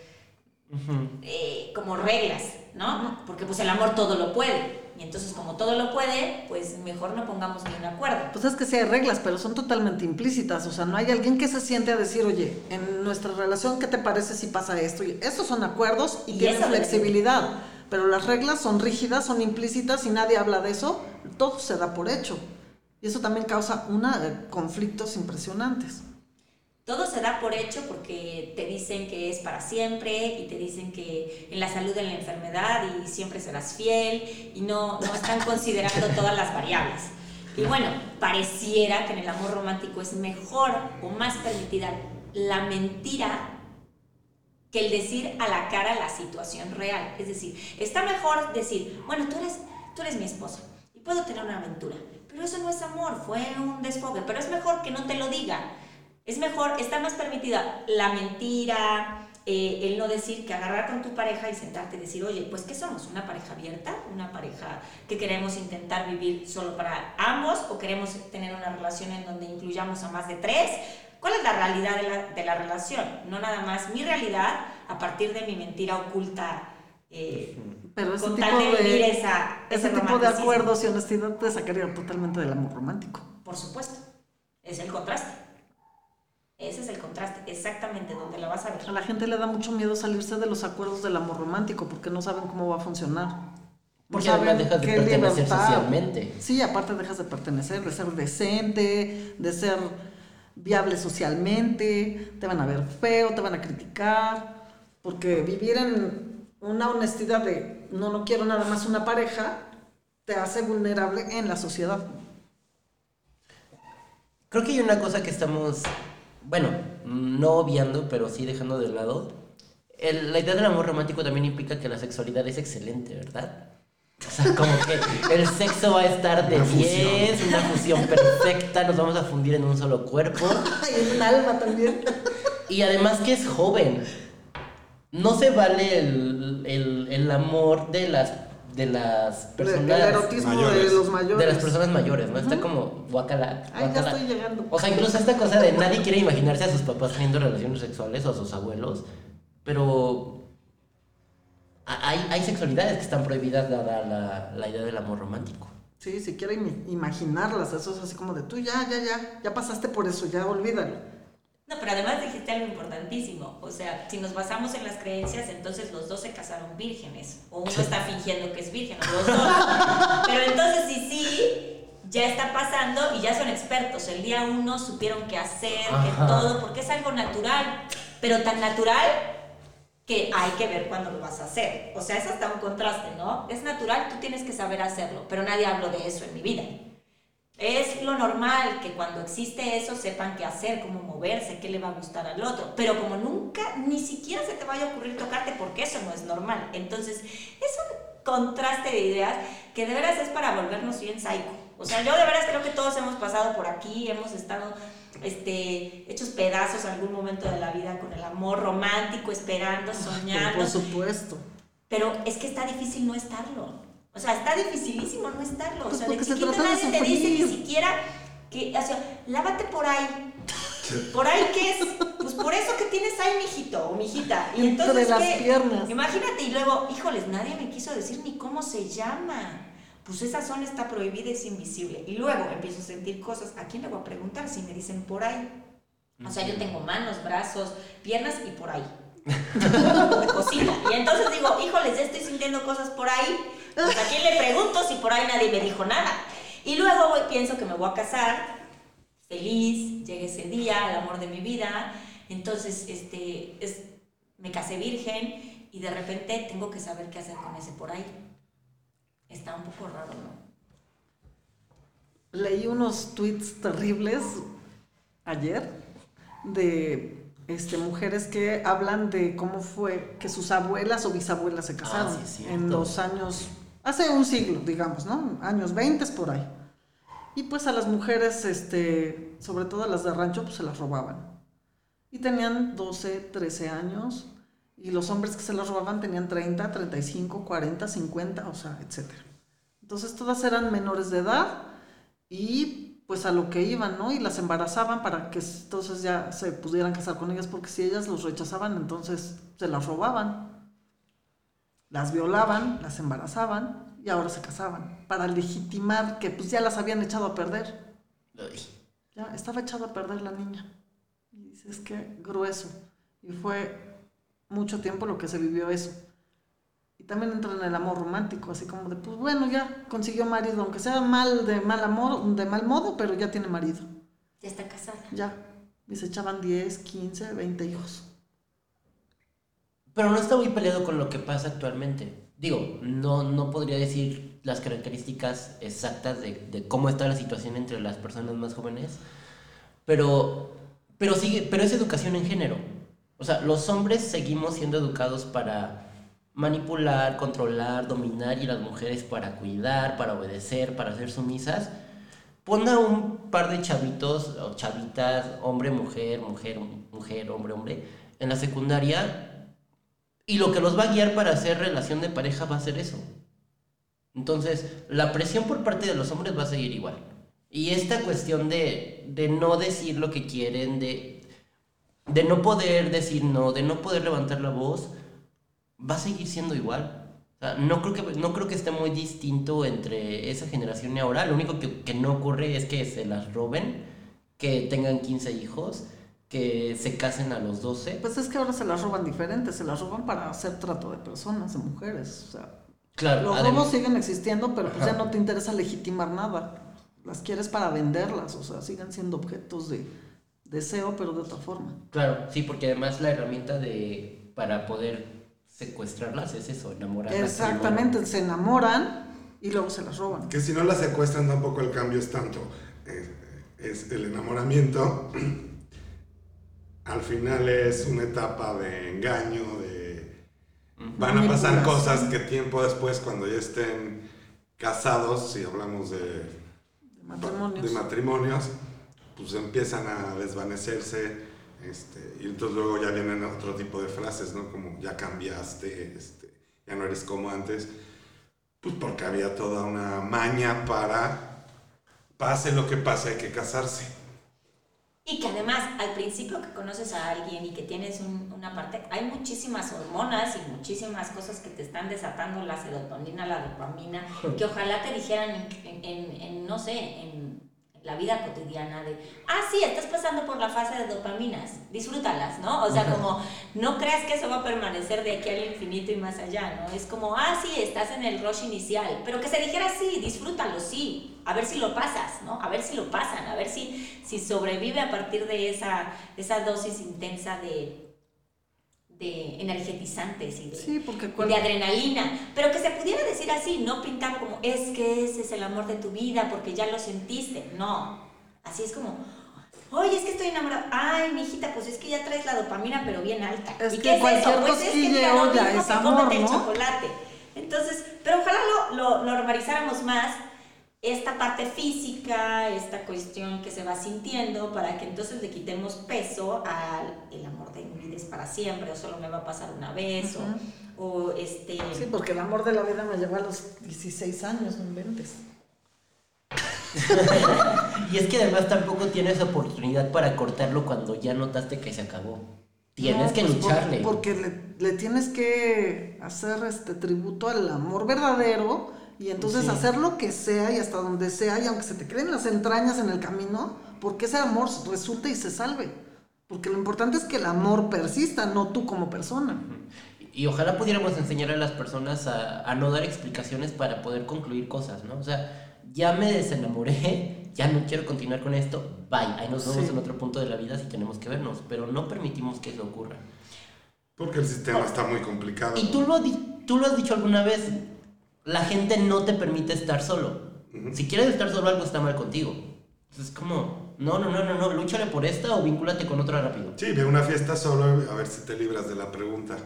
E: eh, como reglas, ¿no? Porque pues el amor todo lo puede. Y entonces como todo lo puede, pues mejor no pongamos ni un acuerdo.
C: Pues es que sí hay reglas, pero son totalmente implícitas. O sea, no hay alguien que se siente a decir, oye, en nuestra relación, ¿qué te parece si pasa esto? Y estos son acuerdos y,
E: Y
C: tienen flexibilidad. Pero las reglas son rígidas, son implícitas y nadie habla de eso. Todo se da por hecho. Y eso también causa una, eh, conflictos impresionantes.
E: Todo se da por hecho porque te dicen que es para siempre y te dicen que en la salud, en la enfermedad y siempre serás fiel y no, no están <laughs> considerando todas las variables. Y bueno, pareciera que en el amor romántico es mejor o más permitida la mentira que el decir a la cara la situación real. Es decir, está mejor decir, bueno, tú eres, tú eres mi esposo y puedo tener una aventura, pero eso no es amor, fue un desfogue, pero es mejor que no te lo diga. Es mejor, está más permitida la mentira, eh, el no decir que agarrar con tu pareja y sentarte y decir, oye, pues ¿qué somos? ¿Una pareja abierta? ¿Una pareja que queremos intentar vivir solo para ambos? ¿O queremos tener una relación en donde incluyamos a más de tres? ¿Cuál es la realidad de la, de la relación? No nada más mi realidad a partir de mi mentira oculta. eh,
C: Pero ese
E: con
C: tipo
E: tal de vivir esa,
C: ese
E: ese
C: tipo de acuerdos y honestidad te sacaría totalmente del amor romántico.
E: Por supuesto. Es el contraste. Ese es el contraste, exactamente donde la vas a ver.
C: A la gente le da mucho miedo salirse de los acuerdos del amor romántico porque no saben cómo va a funcionar. No
B: Porque además dejas de pertenecer socialmente.
C: Sí, aparte dejas de pertenecer, de ser decente, de ser viable socialmente, te van a ver feo, te van a criticar, porque vivir en una honestidad de no, no quiero nada más una pareja, te hace vulnerable en la sociedad.
B: Creo que hay una cosa que estamos, bueno, no obviando, pero sí dejando de lado. El- la idea del amor romántico también implica que la sexualidad es excelente, ¿verdad? O sea, como que el sexo va a estar de 10, una fusión perfecta, nos vamos a fundir en un solo cuerpo. <laughs>
C: Ay, un alma también.
B: Y además que es joven. No se vale el, el- el amor de las, de las
C: el
B: personas.
C: erotismo de
D: mayores.
C: los mayores.
B: De las personas mayores, ¿no? Está como guacala.
C: Ay, ya estoy llegando.
B: O sea, incluso esta cosa de nadie quiere imaginarse a sus papás teniendo relaciones sexuales o a sus abuelos, pero hay, hay sexualidades que están prohibidas dada la, la idea del amor romántico.
C: Sí, si quiere imaginarlas, eso es así como de tú ya, ya, ya, ya pasaste por eso, ya olvídalo.
E: No, pero además dijiste algo importantísimo. O sea, si nos basamos en las creencias, entonces los dos se casaron vírgenes. O uno está fingiendo que es virgen, o los dos. <laughs> Pero entonces sí, sí, ya está pasando y ya son expertos. El día uno supieron qué hacer,
B: Ajá.
E: todo, porque es algo natural. Pero tan natural que hay que ver cuándo lo vas a hacer. O sea, es hasta un contraste, ¿no? Es natural, tú tienes que saber hacerlo, pero nadie habló de eso en mi vida. Es lo normal que cuando existe eso sepan qué hacer, cómo moverse, qué le va a gustar al otro. Pero como nunca, ni siquiera se te vaya a ocurrir tocarte porque eso no es normal. Entonces, es un contraste de ideas que de veras es para volvernos bien psycho. O sea, yo de veras creo que todos hemos pasado por aquí, hemos estado este, hechos pedazos algún momento de la vida con el amor romántico, esperando,
C: Pero
E: soñando.
C: por supuesto.
E: Pero es que está difícil no estarlo. O sea, está dificilísimo no estarlo.
C: Pues
E: o sea, de
C: porque se
E: chiquito
C: de
E: nadie te dice ni siquiera que, o sea, lávate por ahí. <laughs> ¿Por ahí qué es? Pues por eso que tienes ahí, mijito o mijita. Y
C: Entre
E: entonces,
C: las
E: ¿qué?
C: piernas.
E: Imagínate, y luego, híjoles, nadie me quiso decir ni cómo se llama. Pues esa zona está prohibida, es invisible. Y luego empiezo a sentir cosas. ¿A quién le voy a preguntar si me dicen por ahí? O sea, yo tengo manos, brazos, piernas y por ahí. <laughs> Cosita. Y entonces digo, híjoles, ya estoy sintiendo cosas por ahí. Pues, ¿A quién le pregunto si por ahí nadie me dijo nada? Y luego voy- pienso que me voy a casar, feliz, llega ese día, el amor de mi vida. Entonces, este, es, me casé virgen y de repente tengo que saber qué hacer con ese por ahí. Está un poco raro, ¿no?
C: Leí unos tweets terribles ayer de este, mujeres que hablan de cómo fue que sus abuelas o bisabuelas se casaron
B: sí, cierto.
C: en los años, hace un siglo, digamos, ¿no? Años 20 por ahí. Y pues a las mujeres, este, sobre todo a las de rancho, pues se las robaban. Y tenían 12, 13 años. Y los hombres que se las robaban tenían 30, 35, 40, 50, o sea, etc. Entonces todas eran menores de edad y pues a lo que iban, ¿no? Y las embarazaban para que entonces ya se pudieran casar con ellas porque si ellas los rechazaban entonces se las robaban. Las violaban, las embarazaban y ahora se casaban para legitimar que pues ya las habían echado a perder.
B: Ay.
C: Ya estaba echado a perder la niña. Y dices que grueso. Y fue mucho tiempo lo que se vivió eso. Y también entra en el amor romántico, así como de, pues bueno, ya consiguió marido, aunque sea mal de mal amor, de mal modo, pero ya tiene marido.
E: Ya está casada.
C: Ya. Y se echaban 10, 15, 20 hijos.
B: Pero no está muy peleado con lo que pasa actualmente. Digo, no, no podría decir las características exactas de, cómo está la situación entre las personas más jóvenes, pero, pero, sigue, pero es educación en género. O sea, los hombres seguimos siendo educados para manipular, controlar, dominar y las mujeres para cuidar, para obedecer, para ser sumisas. Pon a un par de chavitos o chavitas, hombre, mujer, mujer, mujer, hombre, hombre, en la secundaria y lo que los va a guiar para hacer relación de pareja va a ser eso. Entonces, la presión por parte de los hombres va a seguir igual. Y esta cuestión de, de no decir lo que quieren, de, de no poder decir no, de no poder levantar la voz, va a seguir siendo igual. O sea, no, creo que, no creo que esté muy distinto entre esa generación y ahora. Lo único que, que no ocurre es que se las roben, que tengan 15 hijos, que se casen a los 12.
C: Pues es que ahora se las roban diferentes, se las roban para hacer trato de personas, de mujeres. O sea,
B: Claro,
C: los
B: adem-
C: robos siguen existiendo, pero pues ya no te interesa legitimar nada. Las quieres para venderlas, o sea, siguen siendo objetos de deseo, pero de otra forma.
B: Claro, sí, porque además la herramienta de para poder secuestrarlas es eso, enamorarlas.
C: Exactamente, se enamoran y luego se las roban.
D: Que si no la secuestran tampoco el cambio es tanto. Es, es el enamoramiento. Al final es una etapa de engaño, de... Van a pasar cosas que tiempo después, cuando ya estén casados, si hablamos de,
C: De matrimonios.
D: de matrimonios, pues empiezan a desvanecerse. Este, y entonces luego ya vienen otro tipo de frases, ¿no? Como ya cambiaste, este, ya no eres como antes. Pues porque había toda una maña para, pase lo que pase, hay que casarse.
E: Y que además, al principio que conoces a alguien y que tienes un- una parte, hay muchísimas hormonas y muchísimas cosas que te están desatando la serotonina, la dopamina, <laughs> que ojalá te dijeran en, en- en, no sé, en la vida cotidiana de, ah, sí, estás pasando por la fase de dopaminas, disfrútalas, ¿no? O sea, como, no creas que eso va a permanecer de aquí al infinito y más allá, ¿no? Es como, ah, sí, estás en el rush inicial, pero que se dijera sí, disfrútalo, sí, a ver si lo pasas, ¿no? A ver si lo pasan, a ver si, si sobrevive a partir de esa, esa dosis intensa de, de energetizantes y de,
C: Sí, porque
E: y
C: cual-
E: de adrenalina, pero que se pudiera decir así, no pintar como es que ese es el amor de tu vida porque ya lo sentiste, no, así es como, oye, es que estoy enamorada, ay, mijita, pues es que ya traes la dopamina pero bien alta.
C: Es
E: ¿Y
C: que
E: qué es eso? Pues es que mira, mismo
C: es amor,
E: cómete el
C: ¿no?
E: chocolate. Entonces, pero ojalá lo, lo normalizáramos más esta parte física, esta cuestión que se va sintiendo, para que entonces le quitemos peso al el amor de mi vida es para siempre, o solo me va a pasar una vez, o, o este...
C: Sí, porque el amor de la vida me llevó a los 16 años, no inventes. <laughs>
B: Y es que además tampoco tienes oportunidad para cortarlo cuando ya notaste que se acabó. Tienes
C: No,
B: que
C: pues,
B: lucharle.
C: Porque le, le tienes que hacer este tributo al amor verdadero y entonces
B: Sí.
C: hacer lo que sea y hasta donde sea y aunque se te creen las entrañas en el camino, porque ese amor resulte y se salve. Porque lo importante es que el amor persista, no tú como persona.
B: Y ojalá pudiéramos enseñar a las personas a, a no dar explicaciones para poder concluir cosas, ¿no? O sea, ya me desenamoré, <laughs> ya no quiero continuar con esto, bye, ahí nos vemos
C: Sí.
B: en otro punto de la vida si tenemos que vernos, pero no permitimos que eso ocurra.
D: Porque el sistema está muy complicado.
B: Y tú lo, tú lo has dicho alguna vez, la gente no te permite estar solo. Si quieres estar solo, algo está mal contigo. Entonces, es como, no, no, no, no, no, lúchale por esta o vincúlate con otra rápido.
D: Sí, ve una fiesta solo a ver si te libras de la pregunta.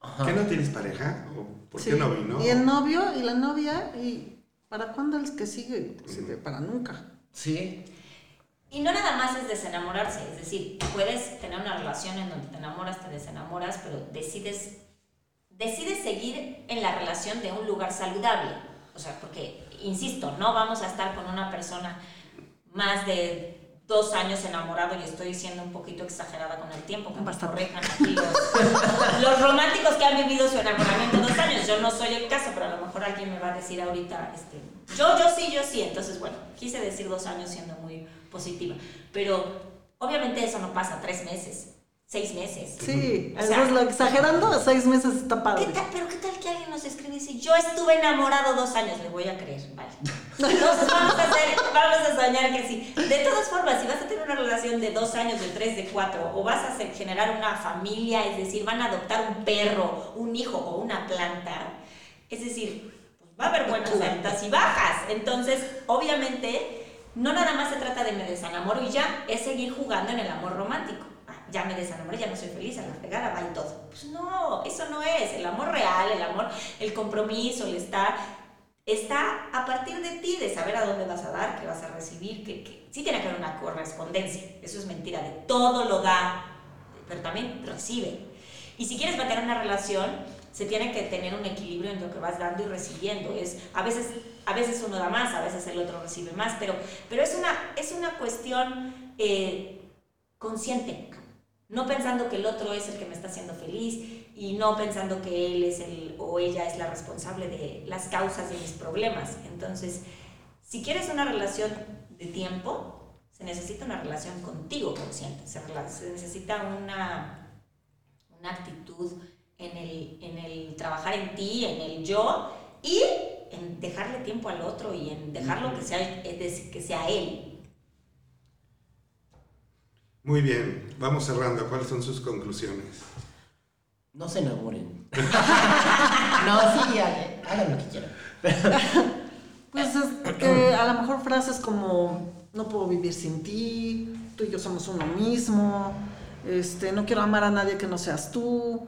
B: Ajá.
D: ¿Qué no tienes pareja? ¿O por
C: Sí.
D: qué no vino?
C: Y el novio y la novia, ¿y para cuándo el que sigue? De- para nunca.
B: Sí.
E: Y no nada más es desenamorarse, es decir, puedes tener una relación en donde te enamoras, te desenamoras, pero decides, decides seguir en la relación de un lugar saludable. O sea, porque, insisto, no vamos a estar con una persona más de dos años enamorado y estoy siendo un poquito exagerada con el tiempo, que me corrijan aquí los, <laughs> los románticos que han vivido su enamoramiento dos años. años. Yo no soy el caso, pero a lo mejor alguien me va a decir ahorita, este, yo, yo sí, yo sí. Entonces, bueno, quise decir dos años siendo muy positiva. Pero obviamente eso no pasa tres meses seis meses.
C: Sí, eso es lo exagerando, seis meses está padre.
E: ¿Qué tal, pero qué tal que alguien nos escribe y dice, yo estuve enamorado dos años, le voy a creer, vale. Entonces vamos a, hacer, vamos a soñar que sí. De todas formas, si vas a tener una relación de dos años, de tres, de cuatro, o vas a hacer, generar una familia, es decir, van a adoptar un perro, un hijo o una planta, es decir, pues va a haber buenas altas y bajas. Entonces, obviamente, no nada más se trata de me desenamoro y ya, es seguir jugando en el amor romántico ya me desenamoré, ya no soy feliz, a la fregada, va y todo. Pues no, eso no es. El amor real, el amor, el compromiso, el estar, está a partir de ti, de saber a dónde vas a dar, qué vas a recibir, que, que sí tiene que haber una correspondencia. Eso es mentira, de todo lo da, pero también recibe. Y si quieres mantener una relación, se tiene que tener un equilibrio en lo que vas dando y recibiendo. Es, a, veces, a veces uno da más, a veces el otro recibe más, pero, pero es, una, es una cuestión eh, consciente no pensando que el otro es el que me está haciendo feliz y no pensando que él es el o ella es la responsable de las causas de mis problemas. Entonces, si quieres una relación de tiempo, se necesita una relación contigo consciente, se, necesita una, una actitud en el, en el trabajar en ti, en el yo y en dejarle tiempo al otro y en dejarlo que sea, que sea él,
D: muy bien, vamos cerrando. ¿Cuáles son sus conclusiones?
B: No se enamoren. <laughs> no, sí, hagan, lo que quieran.
C: pues es que a lo mejor frases como no puedo vivir sin ti, tú y yo somos uno mismo, este, no quiero amar a nadie que no seas tú,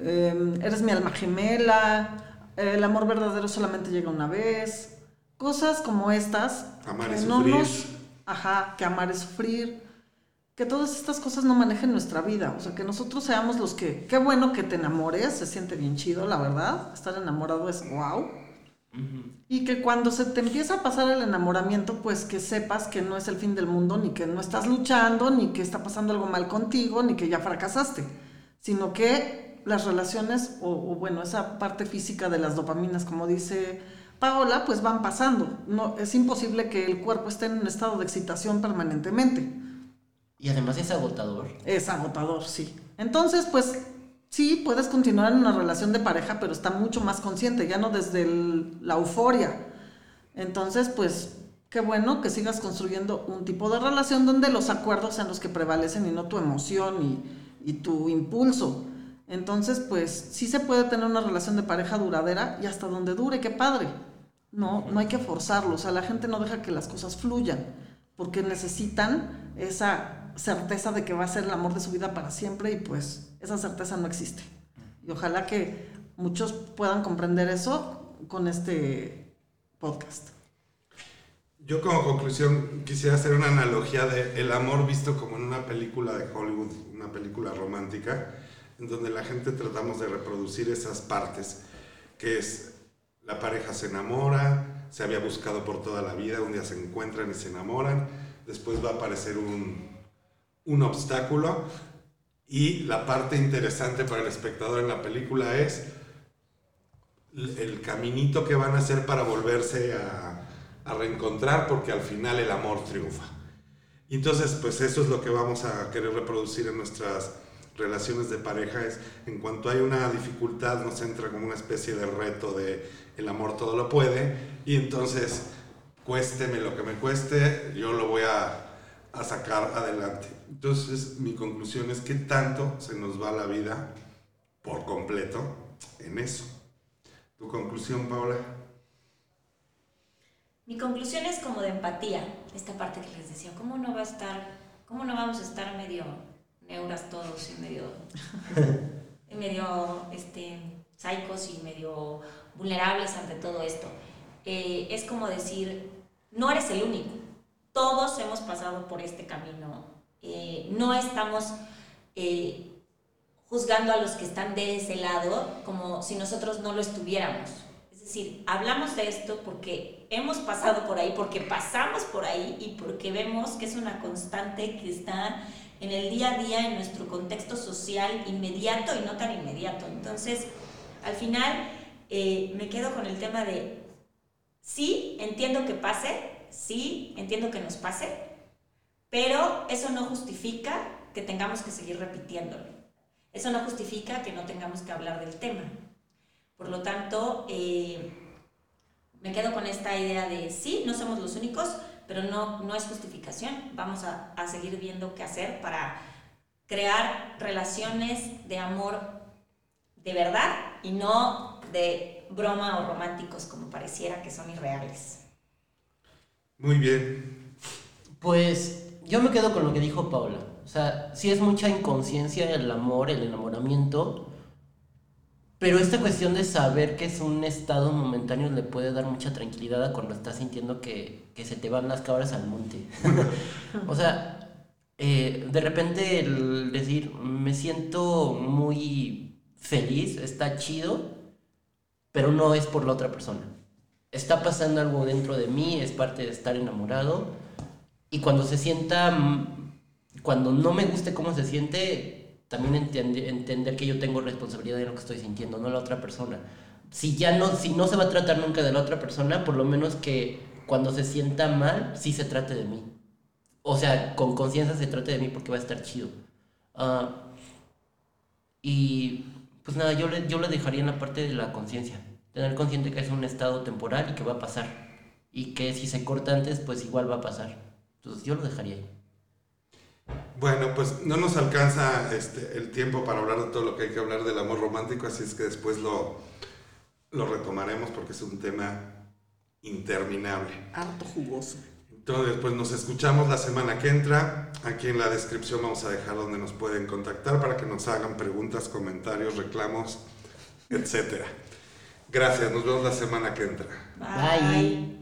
C: em, eres mi alma gemela, el amor verdadero solamente llega una vez, cosas como estas.
D: Amar es sufrir.
C: ajá, que amar es sufrir que todas estas cosas no manejen nuestra vida, o sea, que nosotros seamos los que, qué bueno que te enamores, se siente bien chido, la verdad, estar enamorado es wow. Y que cuando se te empieza a pasar el enamoramiento, pues que sepas que no es el fin del mundo, ni que no estás luchando, ni que está pasando algo mal contigo, ni que ya fracasaste, sino que las relaciones, o, o bueno, esa parte física de las dopaminas, como dice Paola, pues van pasando. No, es imposible que el cuerpo esté en un estado de excitación permanentemente.
B: Y además es agotador.
C: Es agotador, sí. Entonces, pues sí, puedes continuar en una relación de pareja, pero está mucho más consciente, ya no desde la euforia. Entonces, pues qué bueno que sigas construyendo un tipo de relación donde los acuerdos sean los que prevalecen y no tu emoción y, tu impulso. Entonces, pues sí se puede tener una relación de pareja duradera y hasta donde dure, qué padre. No, no hay que forzarlo, o sea, la gente no deja que las cosas fluyan, porque necesitan esa certeza de que va a ser el amor de su vida para siempre y pues esa certeza no existe. Y ojalá que muchos puedan comprender eso con este podcast.
D: Yo como conclusión quisiera hacer una analogía de el amor visto como en una película de Hollywood, una película romántica, en donde la gente tratamos de reproducir esas partes, que es la pareja se enamora, se había buscado por toda la vida, un día se encuentran y se enamoran, después va a aparecer un, un obstáculo y la parte interesante para el espectador en la película es el caminito que van a hacer para volverse a, reencontrar porque al final el amor triunfa. Entonces, pues eso es lo que vamos a querer reproducir en nuestras relaciones de pareja es en cuanto hay una dificultad nos entra como una especie de reto de el amor todo lo puede y entonces cuésteme lo que me cueste yo lo voy a a sacar adelante. Entonces, mi conclusión es que tanto se nos va la vida por completo en eso. ¿Tu conclusión, Paola?
E: Mi conclusión es como de empatía, esta parte que les decía, ¿cómo no va a estar, cómo no vamos a estar medio neuras todos y medio, <laughs> medio, este, psicos y medio vulnerables ante todo esto? Eh, es como decir, no eres el único, todos hemos pasado por este camino. Eh, no estamos eh, juzgando a los que están de ese lado como si nosotros no lo estuviéramos. Es decir, hablamos de esto porque hemos pasado por ahí, porque pasamos por ahí y porque vemos que es una constante que está en el día a día, en nuestro contexto social inmediato y no tan inmediato. Entonces, al final, eh, me quedo con el tema de, sí, entiendo que pase, sí, entiendo que nos pase, pero eso no justifica que tengamos que seguir repitiéndolo. Eso no justifica que no tengamos que hablar del tema. Por lo tanto, eh, me quedo con esta idea de sí, no somos los únicos, pero no, no es justificación. Vamos a, a seguir viendo qué hacer para crear relaciones de amor de verdad y no de broma o románticos como pareciera que son irreales.
D: Muy bien.
B: Pues yo me quedo con lo que dijo Paula. O sea, sí es mucha inconsciencia el amor, el enamoramiento, pero esta cuestión de saber que es un estado momentáneo le puede dar mucha tranquilidad a cuando estás sintiendo que, que se te van las cabras al monte. <laughs> o sea, eh, de repente el decir, me siento muy feliz, está chido, pero no es por la otra persona. Está pasando algo dentro de mí, es parte de estar enamorado, y cuando se sienta, mm, cuando no me guste cómo se siente, también entende- entender que yo tengo responsabilidad de lo que estoy sintiendo, no la otra persona. Si ya no, si no se va a tratar nunca de la otra persona, por lo menos que cuando se sienta mal, sí se trate de mí. O sea, con conciencia se trate de mí porque va a estar chido. Ah, y pues nada, yo le, yo le dejaría en la parte de la conciencia. Tener consciente que es un estado temporal y que va a pasar. Y que si se corta antes, pues igual va a pasar. Entonces yo lo dejaría ahí.
D: Bueno, pues no nos alcanza este, el tiempo para hablar de todo lo que hay que hablar del amor romántico, así es que después lo, lo retomaremos porque es un tema interminable.
C: Harto jugoso.
D: Entonces, pues nos escuchamos la semana que entra. Aquí en la descripción vamos a dejar donde nos pueden contactar para que nos hagan preguntas, comentarios, reclamos, etc. Gracias, nos vemos la semana que entra.
C: Bye.